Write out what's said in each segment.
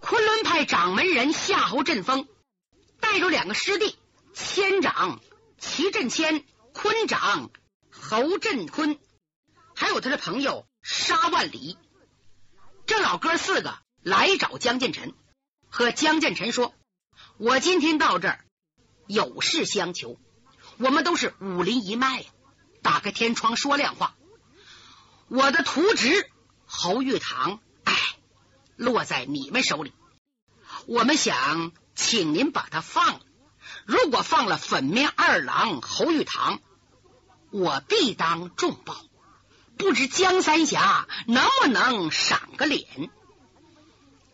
昆仑派掌门人夏侯振峰带着两个师弟，千长齐振谦、坤长侯振坤，还有他的朋友沙万里，这老哥四个来找江建成，和江建成说：“我今天到这儿有事相求，我们都是武林一脉，打开天窗说亮话。我的徒侄侯玉堂，落在你们手里。”我们想请您把他放了。如果放了粉面二郎侯玉堂，我必当重报。不知江三侠能不能赏个脸？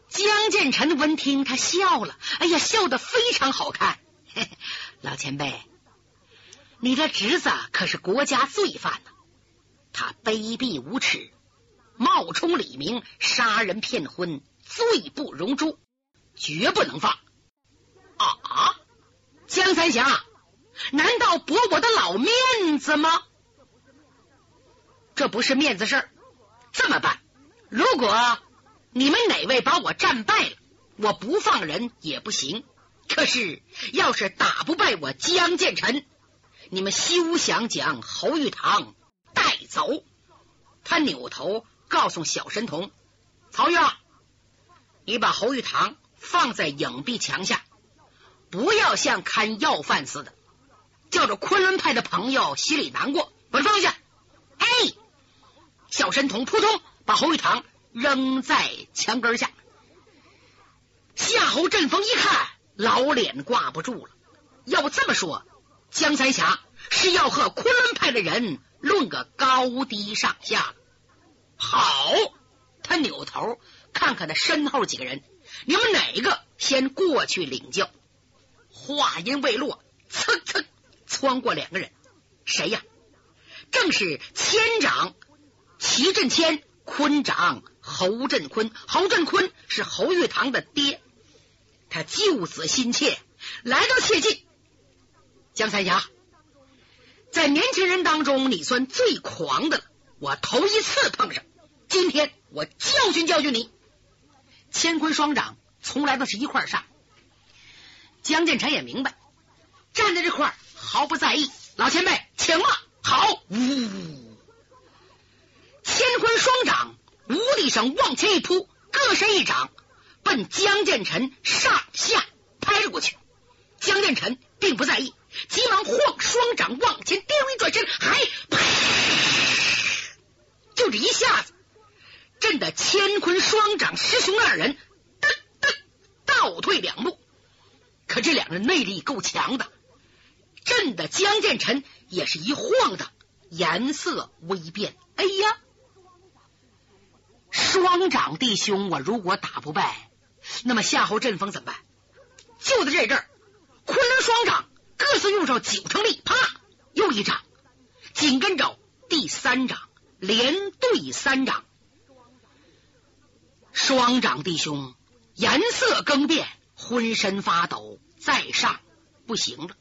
江建成闻听，他笑了，哎呀，笑得非常好看。嘿嘿老前辈，你的侄子可是国家罪犯呢，他卑鄙无耻，冒充李明杀人骗婚，罪不容诛。绝不能放啊！江三侠，难道驳我的老面子吗？这不是面子事儿。这么办？如果你们哪位把我战败了，我不放人也不行。可是要是打不败我江建成，你们休想将侯玉堂带走。他扭头告诉小神童曹玉，你把侯玉堂。放在影壁墙下，不要像看要饭似的，叫着昆仑派的朋友心里难过。把他放下！哎，小神童扑通把侯玉堂扔在墙根下。夏侯振峰一看，老脸挂不住了。要不这么说，江三侠是要和昆仑派的人论个高低上下了。好，他扭头看看他身后几个人。你们哪个先过去领教？话音未落，噌噌窜过两个人，谁呀？正是千长齐振谦，坤长侯振坤。侯振坤是侯玉堂的爹，他救子心切，来到切近。江三侠，在年轻人当中，你算最狂的了。我头一次碰上，今天我教训教训你。乾坤双掌从来都是一块上，江建成也明白，站在这块毫不在意。老前辈，请了。好，呜，乾坤双掌无力声往前一扑，各伸一掌，奔江建成上下拍了过去。江建成并不在意，急忙晃双掌往前颠，一转身，还啪，就这一下子。震得乾坤双掌师兄二人噔噔倒退两步，可这两人内力够强的，震得江建臣也是一晃的，颜色微变。哎呀，双掌弟兄，我如果打不败，那么夏侯振峰怎么办？就在这阵儿，昆仑双掌各自用上九成力，啪，又一掌，紧跟着第三掌，连对三掌。双掌弟兄颜色更变，浑身发抖，在上不行了。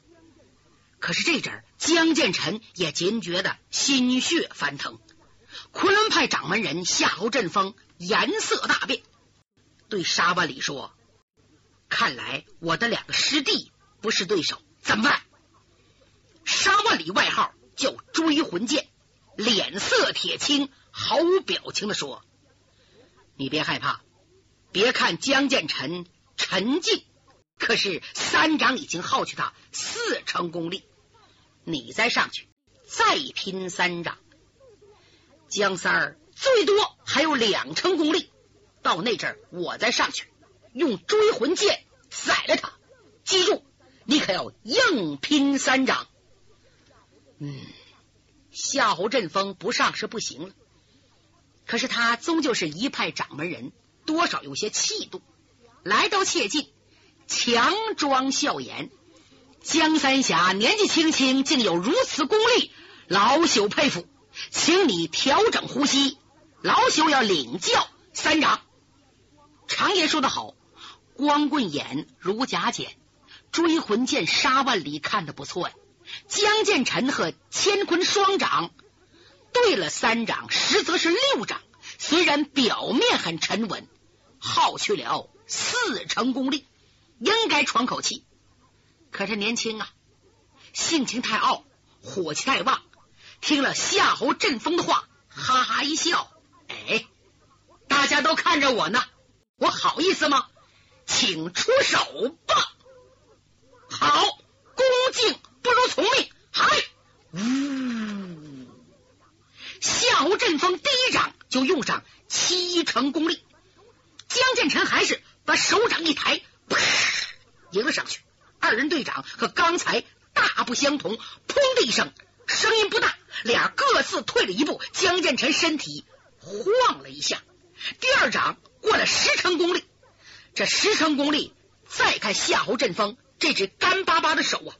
可是这阵江建成也惊觉得心血翻腾。昆仑派掌门人夏侯振峰颜色大变，对沙万里说：“看来我的两个师弟不是对手，怎么办？”沙万里外号叫追魂剑，脸色铁青，毫无表情的说。你别害怕，别看江建臣沉静，可是三掌已经耗去他四成功力。你再上去，再拼三掌，江三儿最多还有两成功力。到那阵儿，我再上去，用追魂剑宰了他。记住，你可要硬拼三掌。嗯，夏侯振峰不上是不行了。可是他终究是一派掌门人，多少有些气度。来到切近，强装笑颜。江三侠年纪轻轻，竟有如此功力，老朽佩服。请你调整呼吸，老朽要领教三掌。常言说得好，光棍眼如假剪，追魂剑杀万里，看的不错呀。江建成和乾坤双掌。对了，三掌实则是六掌，虽然表面很沉稳，耗去了四成功力，应该喘口气。可是年轻啊，性情太傲，火气太旺，听了夏侯振风的话，哈哈一笑：“哎，大家都看着我呢，我好意思吗？请出手吧！好，恭敬不如从命。嗨，呜！夏侯振风第一掌就用上七成功力，江建成还是把手掌一抬，啪，迎了上去。二人对掌和刚才大不相同，砰的一声，声音不大，俩各自退了一步。江建成身体晃了一下，第二掌过了十成功力。这十成功力，再看夏侯振风这只干巴巴的手啊，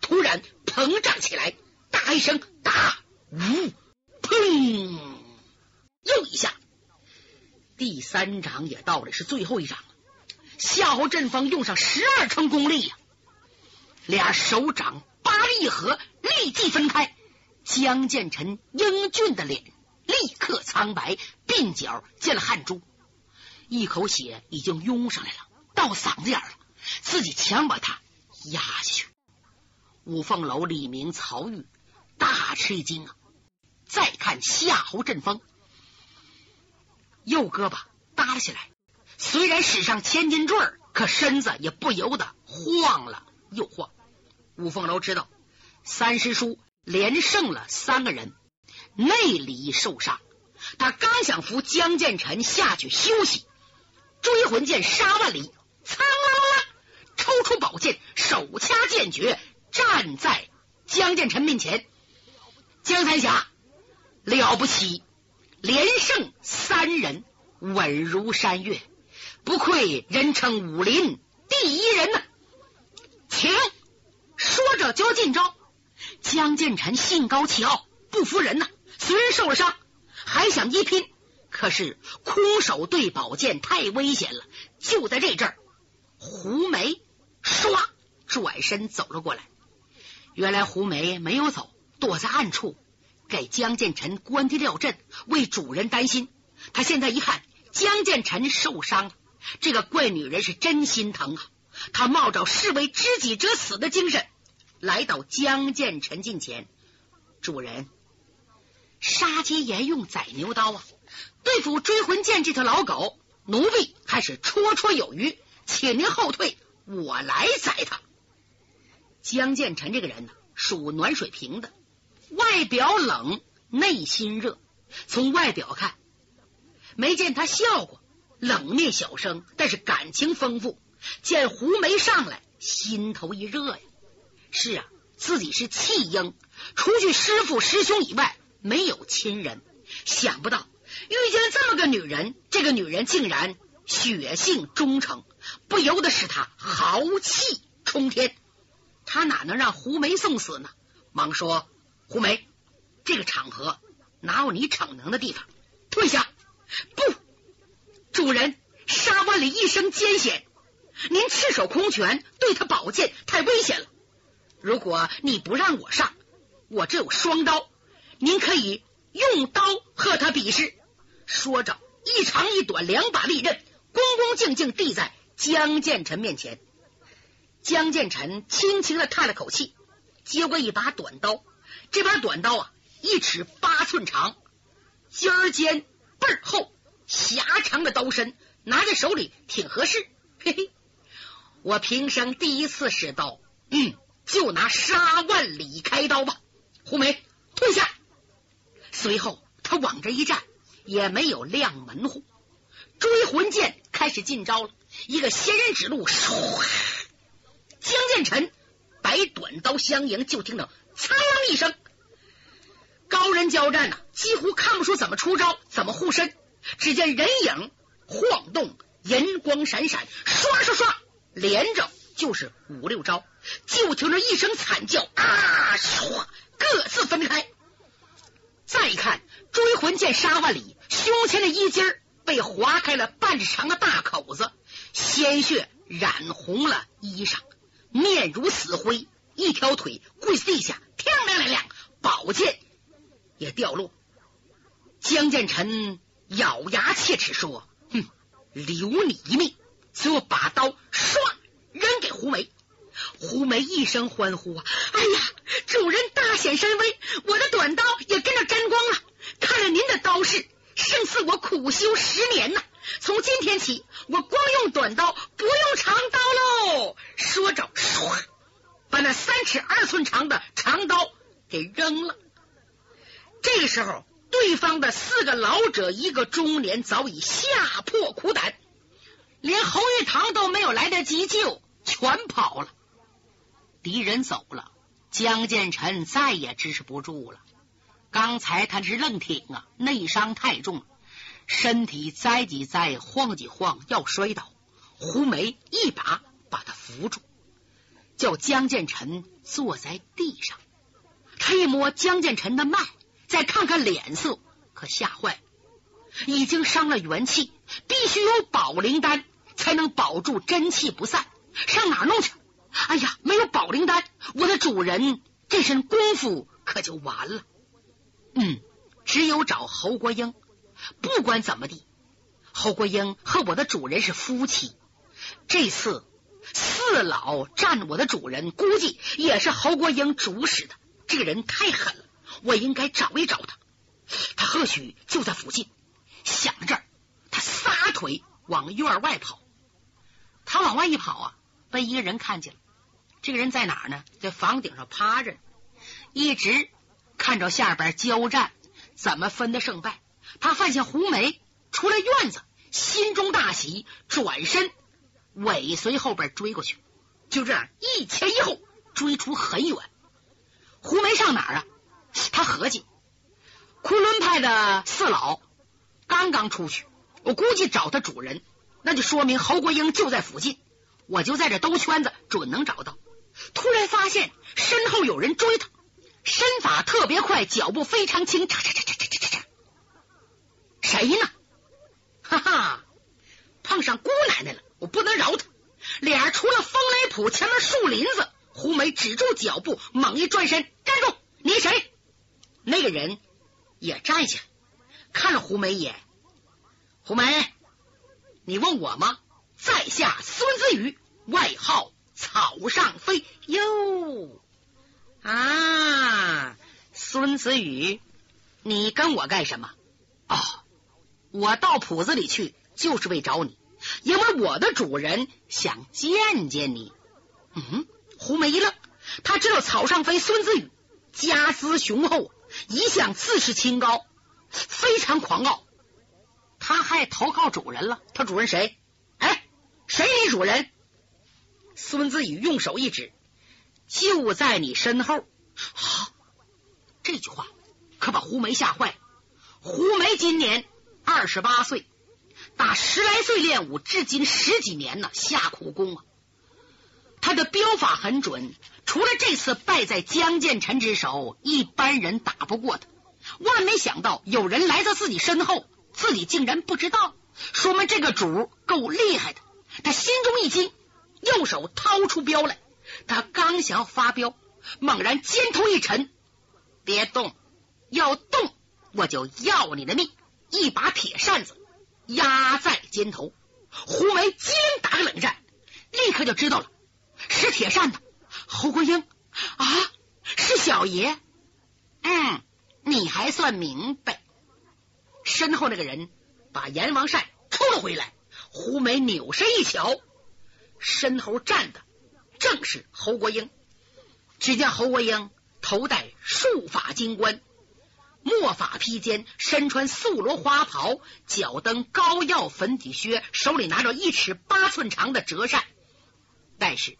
突然膨胀起来，大一声，打，呜，砰，又一下。第三掌也到了，是最后一掌。夏侯振风用上十二成功力呀。俩手掌八力一合，立即分开。江建成英俊的脸立刻苍白，鬓角见了汗珠，一口血已经涌上来了，到嗓子眼了。自己强把他压下去。五凤楼李明、曹玉大吃一惊啊！夏侯振风，右胳膊耷拉起来，虽然使上千斤坠，可身子也不由得晃了又晃。五凤楼知道三师叔连胜了三个人，内里受伤，他刚想扶江建成下去休息，追魂剑杀万里，苍啦啦抽出宝剑，手掐剑诀，站在江建成面前。江三侠了不起，连胜三人，稳如山岳，不愧人称武林第一人呐，请。说着就要进招，江建成兴高气傲，不服人呐。虽然受了伤，还想一拼，可是空手对宝剑太危险了。就在这阵儿，胡梅唰转身走了过来。原来胡梅没有走，躲在暗处给江建成关的吊阵，为主人担心。他现在一看江建成受伤了，这个怪女人是真心疼啊。他冒着视为知己者死的精神，来到江建成近前。主人，杀鸡焉用宰牛刀啊！对付追魂剑这条老狗，奴婢还是绰绰有余，请您后退，我来宰他。江建成这个人呢，属暖水瓶的，外表冷，内心热。从外表看，没见他笑过，冷面小生，但是感情丰富。见胡梅上来，心头一热呀！是啊，自己是弃婴，除去师傅师兄以外，没有亲人。想不到遇见了这么个女人，这个女人竟然血性忠诚，不由得使他豪气冲天。他哪能让胡梅送死呢？忙说：“胡梅，这个场合哪有你逞能的地方？退下！”不，主人，沙万里一生艰险。您赤手空拳对他宝剑太危险了。如果你不让我上，我这有双刀，您可以用刀和他比试。说着，一长一短两把利刃恭恭敬敬递在江建成面前。江建成轻轻的叹了口气，接过一把短刀。这把短刀啊，一尺八寸长，尖儿尖背儿厚，狭长的刀身，拿在手里挺合适。嘿嘿。我平生第一次使刀，嗯，就拿杀万里开刀吧。胡梅退下，随后他往这一站，也没有亮门户。追魂剑开始进招了，一个仙人指路，唰，江建成摆短刀相迎，就听到苍啷一声，高人交战呐，几乎看不出怎么出招，怎么护身。只见人影晃动，银光闪闪，刷刷刷。连着就是五六招，就听着一声惨叫啊！唰，各自分开。再看追魂剑杀万里，胸前的衣襟被划开了半长的大口子，鲜血染红了衣裳，面如死灰，一条腿跪地下，天亮亮亮，宝剑也掉落。江建成咬牙切齿说：“哼，留你一命。”随后把刀唰扔给胡梅。胡梅一声欢呼啊！哎呀，主人大显神威，我的短刀也跟着沾光了。看了您的刀式胜似我苦修十年呐！从今天起，我光用短刀，不用长刀喽。说着，唰，把那三尺二寸长的长刀给扔了。这个时候，对方的四个老者，一个中年，早已吓破苦胆，连侯玉堂都没有来得及救，全跑了。敌人走了，江建成再也支持不住了。刚才他是愣挺啊，内伤太重，身体栽几栽，晃几晃，要摔倒。胡梅一把把他扶住，叫江建臣坐在地上。他一摸江建臣的脉，再看看脸色，可吓坏了。已经伤了元气，必须有保灵丹才能保住真气不散。上哪弄去？哎呀，没有保灵丹，我的主人这身功夫可就完了。嗯，只有找侯国英。不管怎么地，侯国英和我的主人是夫妻。这次四老占我的主人，估计也是侯国英主使的。这个人太狠了，我应该找一找他。他或许就在附近。想到这儿，他撒腿往院外跑。他往外一跑啊，被一个人看见了。这个人在哪儿呢？在房顶上趴着，一直看着下边交战，怎么分的胜败？他发现胡梅出了院子，心中大喜，转身尾随后边追过去。就这样一前一后追出很远。胡梅上哪儿啊？他合计，昆仑派的四老刚刚出去，我估计找他主人，那就说明侯国英就在附近。我就在这兜圈子，准能找到。突然发现身后有人追他，身法特别快，脚步非常轻，嚓嚓嚓嚓嚓嚓嚓。谁呢？哈哈，碰上姑奶奶了！我不能饶他。脸除了风雷浦前面树林子，胡梅止住脚步，猛一转身，站住！你谁？那个人也站下，看了胡梅一眼。胡梅，你问我吗？在下孙子宇，外号。草上飞哟啊！孙子宇，你跟我干什么？哦，我到铺子里去，就是为找你，因为我的主人想见见你。嗯，胡梅一愣，他知道草上飞孙子宇家资雄厚，一向自视清高，非常狂傲。他还投靠主人了，他主人谁？哎，谁你主人？孙子宇用手一指，就在你身后。这句话可把胡梅吓坏。胡梅今年二十八岁，打十来岁练武，至今十几年呢，下苦功啊。他的镖法很准，除了这次败在江建成之手，一般人打不过他。万没想到有人来到自己身后，自己竟然不知道，说明这个主够厉害的。他心中一惊。右手掏出镖来，他刚想要发镖，猛然肩头一沉，别动，要动我就要你的命！一把铁扇子压在肩头，胡梅机灵打个冷战，立刻就知道了是铁扇子。侯国英啊，是小爷，嗯，你还算明白。身后那个人把阎王扇抽了回来，胡梅扭身一瞧。身后站的正是侯国英。只见侯国英头戴束发金冠，墨发披肩，身穿素罗花袍，脚蹬高腰粉底靴，手里拿着一尺八寸长的折扇。但是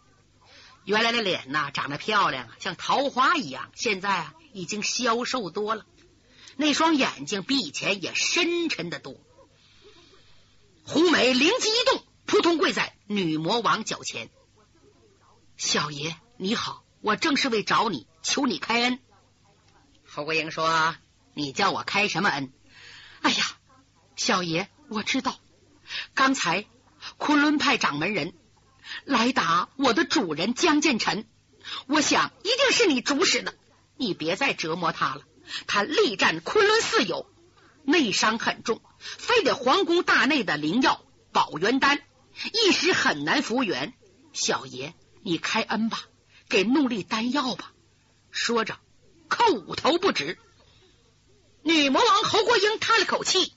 原来的脸呐，长得漂亮啊，像桃花一样，现在啊已经消瘦多了。那双眼睛比以前也深沉的多。胡梅灵机一动。扑通跪在女魔王脚前，小爷你好，我正是为找你，求你开恩。侯国英说：“你叫我开什么恩？”哎呀，小爷我知道，刚才昆仑派掌门人来打我的主人江建成，我想一定是你主使的，你别再折磨他了。他力战昆仑四友，内伤很重，非得皇宫大内的灵药保元丹。一时很难复原。小爷，你开恩吧，给怒力丹药吧。说着，叩头不止。女魔王侯国英叹了口气：“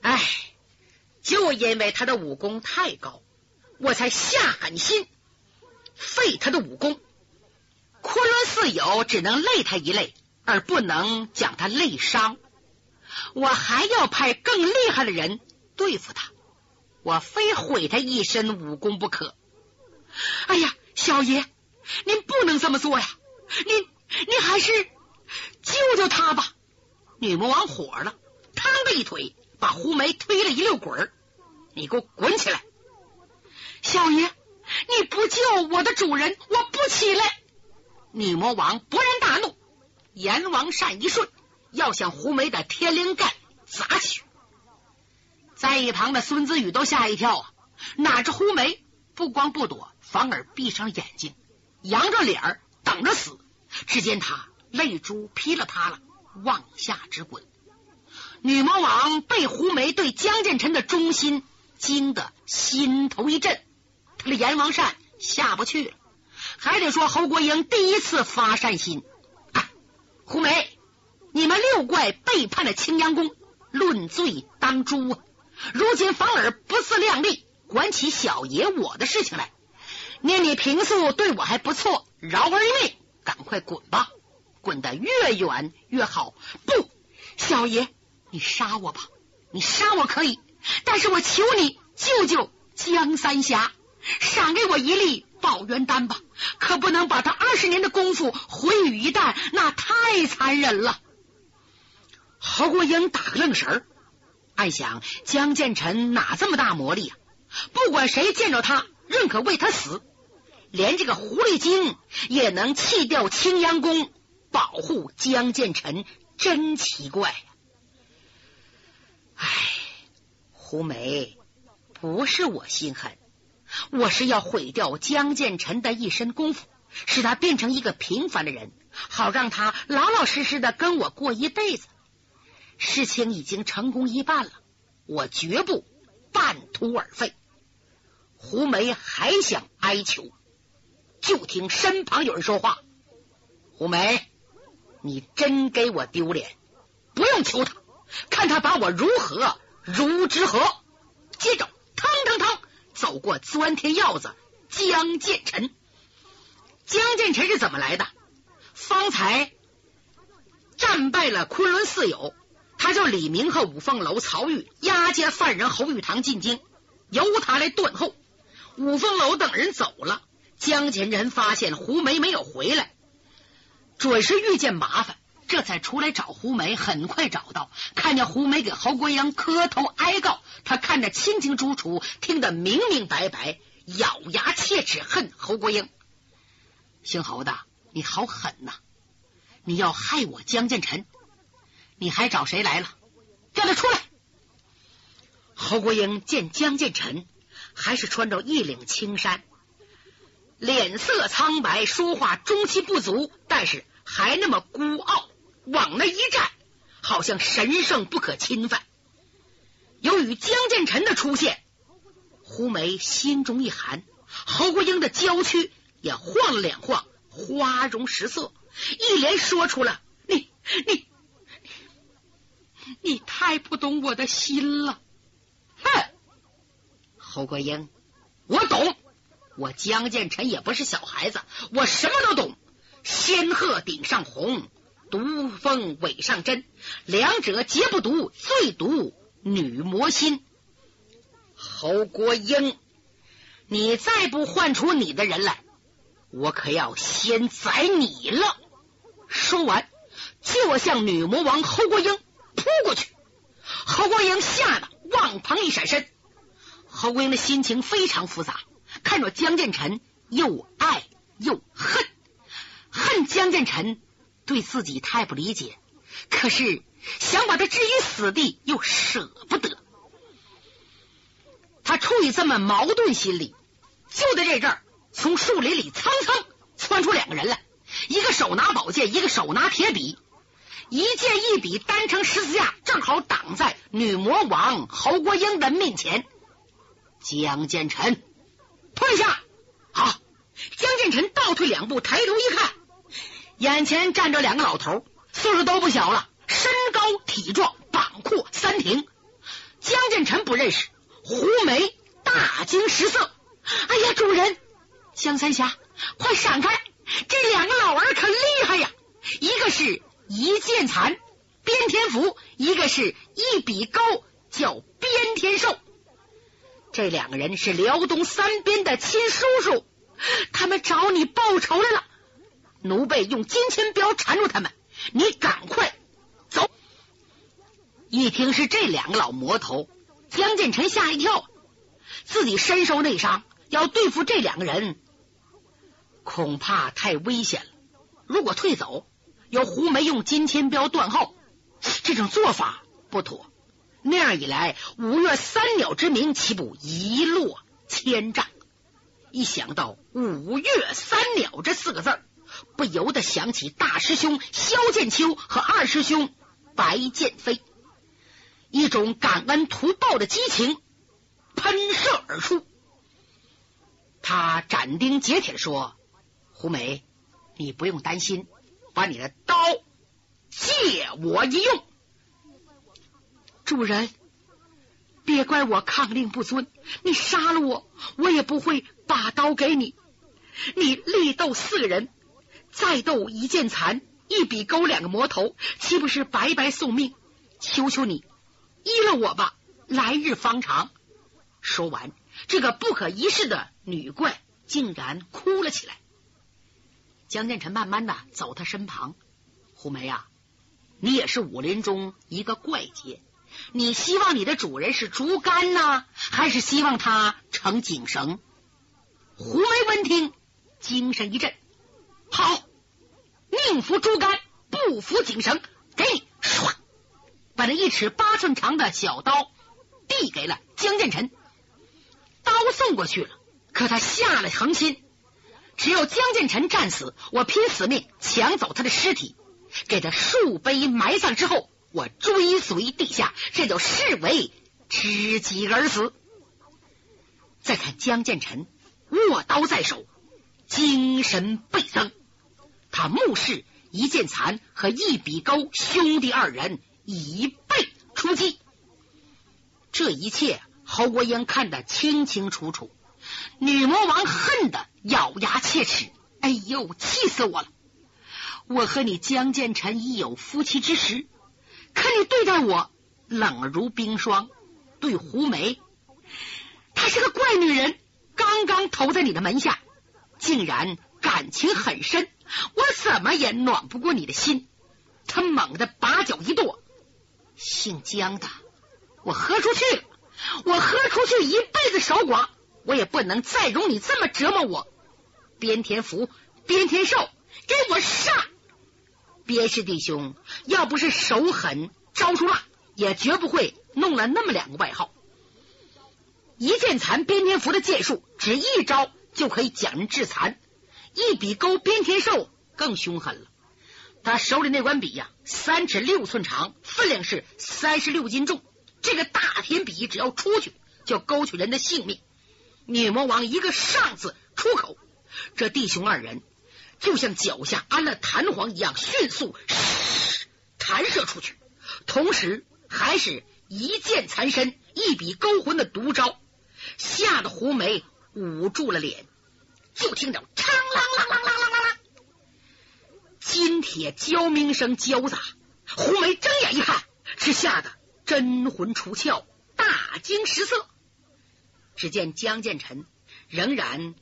哎，就因为他的武功太高，我才下狠心废他的武功。昆仑四友只能累他一累，而不能将他累伤。我还要派更厉害的人对付他，我非毁他一身武功不可。哎呀，小爷，您不能这么做呀！您，您还是救救他吧。”女魔王火了，嘡的一腿把胡梅推了一溜滚儿。你给我滚起来！小爷，你不救我的主人，我不起来。女魔王勃然大怒，阎王扇一顺，要向胡梅的天灵盖砸去。在一旁的孙子宇都吓一跳啊！哪知胡梅不光不躲，反而闭上眼睛，扬着脸等着死。只见他泪珠噼里啪啦。往下直滚，女魔王被胡梅对江建成的忠心惊得心头一震，他的阎王扇下不去了，还得说侯国英第一次发善心。胡梅，你们六怪背叛了青阳宫，论罪当诛啊！如今反而不自量力，管起小爷我的事情来。念你平素对我还不错，饶儿一命，赶快滚吧！滚得越远越好！不，小爷，你杀我吧，你杀我可以，但是我求你救救江三侠，赏给我一粒保元丹吧，可不能把他二十年的功夫毁于一旦，那太残忍了。侯国英打个愣神儿，暗想：江建成哪这么大魔力啊？不管谁见着他，认可为他死，连这个狐狸精也能弃掉青阳宫。保护江建成真奇怪呀！唉，胡梅，不是我心狠，我是要毁掉江建成的一身功夫，使他变成一个平凡的人，好让他老老实实的跟我过一辈子。事情已经成功一半了，我绝不半途而废。胡梅还想哀求，就听身旁有人说话：“胡梅。”你真给我丢脸！不用求他，看他把我如何如之何。接着，腾腾腾走过钻天鹞子江建成。江建成是怎么来的？方才战败了昆仑四友，他叫李明和五凤楼曹玉押解犯人侯玉堂进京，由他来断后。五凤楼等人走了，江建成发现胡梅没有回来。准是遇见麻烦，这才出来找胡梅。很快找到，看见胡梅给侯国英磕头哀告，他看着清清楚楚，听得明明白白，咬牙切齿，恨侯国英。姓侯的，你好狠呐！你要害我江建成，你还找谁来了？叫他出来！侯国英见江建成还是穿着一领青衫。脸色苍白，说话中气不足，但是还那么孤傲，往那一站，好像神圣不可侵犯。由于江建成的出现，胡梅心中一寒，侯国英的娇躯也晃了两晃，花容失色，一连说出了：“你你你太不懂我的心了。”哼，侯国英，我懂。我江建臣也不是小孩子，我什么都懂。仙鹤顶上红，毒蜂尾上针，两者皆不毒，最毒女魔心。侯国英，你再不唤出你的人来，我可要先宰你了！说完，就向女魔王侯国英扑过去。侯国英吓得往旁一闪身。侯国英的心情非常复杂。看着江建成，又爱又恨，恨江建成对自己太不理解，可是想把他置于死地又舍不得。他处于这么矛盾心理，就在这阵儿，从树林里蹭蹭窜出两个人来，一个手拿宝剑，一个手拿铁笔，一剑一笔单成十字架，正好挡在女魔王侯国英的面前。江建成，退下！好，江建成倒退两步，抬头一看，眼前站着两个老头，岁数都不小了，身高体壮，膀阔三挺。江建成不认识，胡梅大惊失色。哎呀，主人，江三侠，快闪开！这两个老儿可厉害呀，一个是一剑残边天福，一个是一笔勾叫边天寿。这两个人是辽东三边的亲叔叔，他们找你报仇来了。奴婢用金钱镖缠住他们，你赶快走。一听是这两个老魔头，江建成吓一跳，自己身受内伤，要对付这两个人，恐怕太危险了。如果退走，由胡梅用金钱镖断后，这种做法不妥。那样一来，五岳三鸟之名岂不一落千丈？一想到“五岳三鸟”这四个字不由得想起大师兄萧剑秋和二师兄白剑飞，一种感恩图报的激情喷射而出。他斩钉截铁的说：“胡梅，你不用担心，把你的刀借我一用。”主人，别怪我抗令不遵，你杀了我，我也不会把刀给你。你力斗四个人，再斗一剑残，一笔勾两个魔头，岂不是白白送命？求求你依了我吧，来日方长。说完，这个不可一世的女怪竟然哭了起来。江建成慢慢的走他身旁，胡梅啊，你也是武林中一个怪杰。你希望你的主人是竹竿呢，还是希望他成井绳？胡梅闻听，精神一振，好，宁服竹竿，不服井绳。给你，唰，把那一尺八寸长的小刀递给了江建成。刀送过去了，可他下了恒心，只要江建成战死，我拼死命抢走他的尸体，给他数碑埋葬之后。我追随地下，这就视为知己而死。再看江建成握刀在手，精神倍增。他目视一剑残和一笔勾兄弟二人以背出击，这一切侯国英看得清清楚楚。女魔王恨得咬牙切齿：“哎呦，气死我了！我和你江建成已有夫妻之实。”可你对待我冷如冰霜，对胡梅，她是个怪女人，刚刚投在你的门下，竟然感情很深，我怎么也暖不过你的心。他猛地把脚一跺，姓江的，我喝出去了，我喝出去一辈子守寡，我也不能再容你这么折磨我。边天福，边天寿，给我上！边氏弟兄要不是手狠招数辣，也绝不会弄了那么两个外号。一剑残边天福的剑术，只一招就可以将人致残；一笔勾边天寿更凶狠了。他手里那管笔呀，三尺六寸长，分量是三十六斤重。这个大天笔只要出去，就勾取人的性命。女魔王一个上字出口，这弟兄二人。就像脚下安了弹簧一样，迅速弹射出去，同时还是一剑残身，一笔勾魂的毒招，吓得胡梅捂住了脸。就听着“嘡啷啷啷啷啷啷啷”，金铁交鸣声交杂，胡梅睁眼一看，是吓得真魂出窍，大惊失色。只见江建成仍然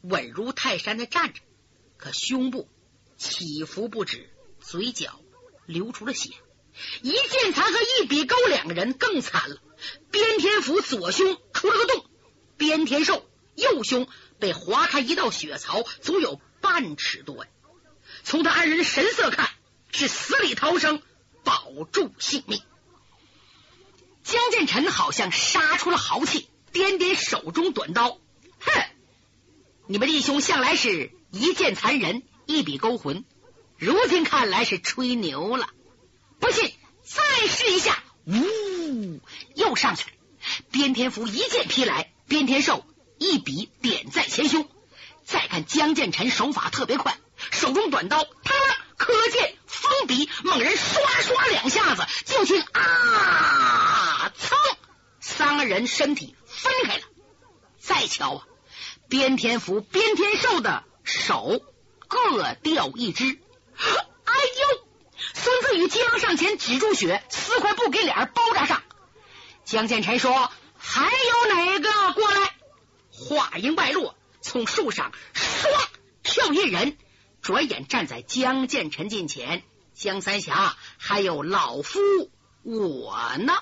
稳如泰山的站着。可胸部起伏不止，嘴角流出了血。一剑残和一笔勾两个人更惨了。边天福左胸出了个洞，边天寿右胸被划开一道血槽，足有半尺多。从他二人神色看，是死里逃生，保住性命。江建成好像杀出了豪气，掂掂手中短刀，哼，你们弟兄向来是。一剑残人，一笔勾魂。如今看来是吹牛了。不信，再试一下。呜，又上去了。边天福一剑劈来，边天寿一笔点在前胸。再看江建成手法特别快，手中短刀，他可见锋笔，猛然刷刷两下子，就听啊，噌，三个人身体分开了。再瞧啊，边天福、边天寿的手各掉一只。哎呦！孙子宇急忙上前止住血，撕块布给脸包扎上。江建成说：“还有哪个过来？”话音外落。从树上唰跳一人，转眼站在江建成近前。江三侠，还有老夫我呢。